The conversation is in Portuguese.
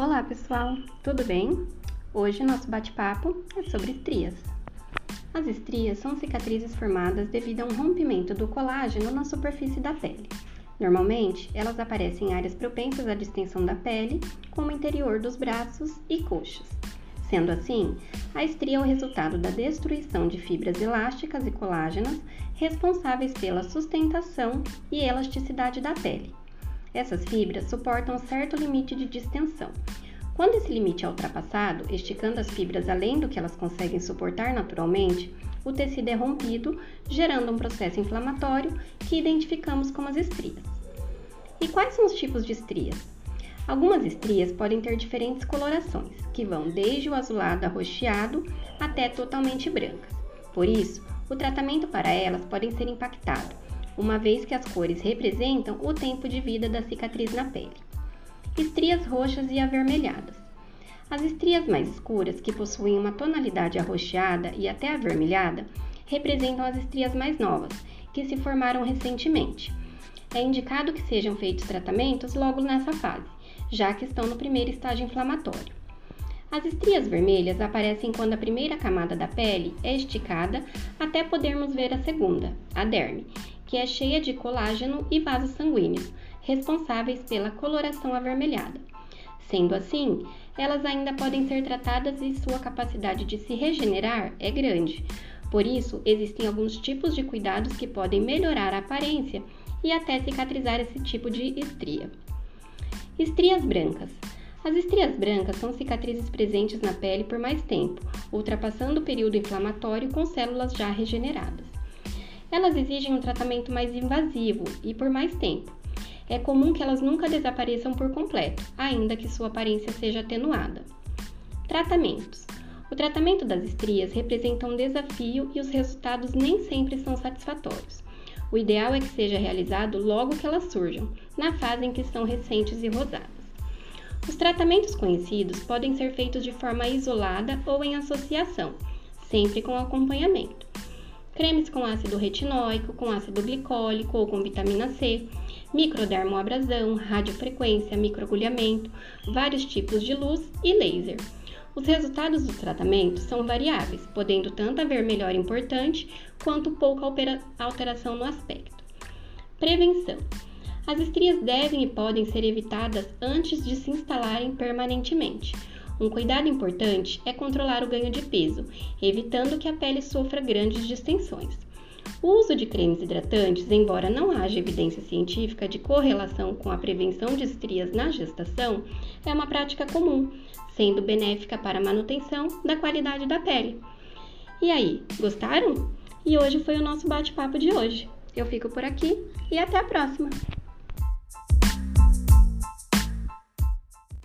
Olá pessoal, tudo bem? Hoje nosso bate-papo é sobre estrias. As estrias são cicatrizes formadas devido a um rompimento do colágeno na superfície da pele. Normalmente, elas aparecem em áreas propensas à distensão da pele, como o interior dos braços e coxas. Sendo assim, a estria é o resultado da destruição de fibras elásticas e colágenas responsáveis pela sustentação e elasticidade da pele essas fibras suportam certo limite de distensão. Quando esse limite é ultrapassado, esticando as fibras além do que elas conseguem suportar naturalmente, o tecido é rompido, gerando um processo inflamatório que identificamos como as estrias. E quais são os tipos de estrias? Algumas estrias podem ter diferentes colorações, que vão desde o azulado arroxeado até totalmente brancas. Por isso, o tratamento para elas pode ser impactado, uma vez que as cores representam o tempo de vida da cicatriz na pele. Estrias roxas e avermelhadas. As estrias mais escuras, que possuem uma tonalidade arroxeada e até avermelhada, representam as estrias mais novas, que se formaram recentemente. É indicado que sejam feitos tratamentos logo nessa fase, já que estão no primeiro estágio inflamatório. As estrias vermelhas aparecem quando a primeira camada da pele é esticada até podermos ver a segunda, a derme, que é cheia de colágeno e vasos sanguíneos, responsáveis pela coloração avermelhada. Sendo assim, elas ainda podem ser tratadas e sua capacidade de se regenerar é grande. Por isso, existem alguns tipos de cuidados que podem melhorar a aparência e até cicatrizar esse tipo de estria. Estrias brancas. As estrias brancas são cicatrizes presentes na pele por mais tempo, ultrapassando o período inflamatório com células já regeneradas. Elas exigem um tratamento mais invasivo e por mais tempo. É comum que elas nunca desapareçam por completo, ainda que sua aparência seja atenuada. Tratamentos: O tratamento das estrias representa um desafio e os resultados nem sempre são satisfatórios. O ideal é que seja realizado logo que elas surjam, na fase em que são recentes e rosadas. Os tratamentos conhecidos podem ser feitos de forma isolada ou em associação, sempre com acompanhamento cremes com ácido retinóico, com ácido glicólico ou com vitamina C, microdermoabrasão, radiofrequência, microagulhamento, vários tipos de luz e laser. Os resultados dos tratamentos são variáveis, podendo tanto haver melhora importante quanto pouca alteração no aspecto. Prevenção: As estrias devem e podem ser evitadas antes de se instalarem permanentemente. Um cuidado importante é controlar o ganho de peso, evitando que a pele sofra grandes distensões. O uso de cremes hidratantes, embora não haja evidência científica de correlação com a prevenção de estrias na gestação, é uma prática comum, sendo benéfica para a manutenção da qualidade da pele. E aí, gostaram? E hoje foi o nosso bate-papo de hoje. Eu fico por aqui e até a próxima!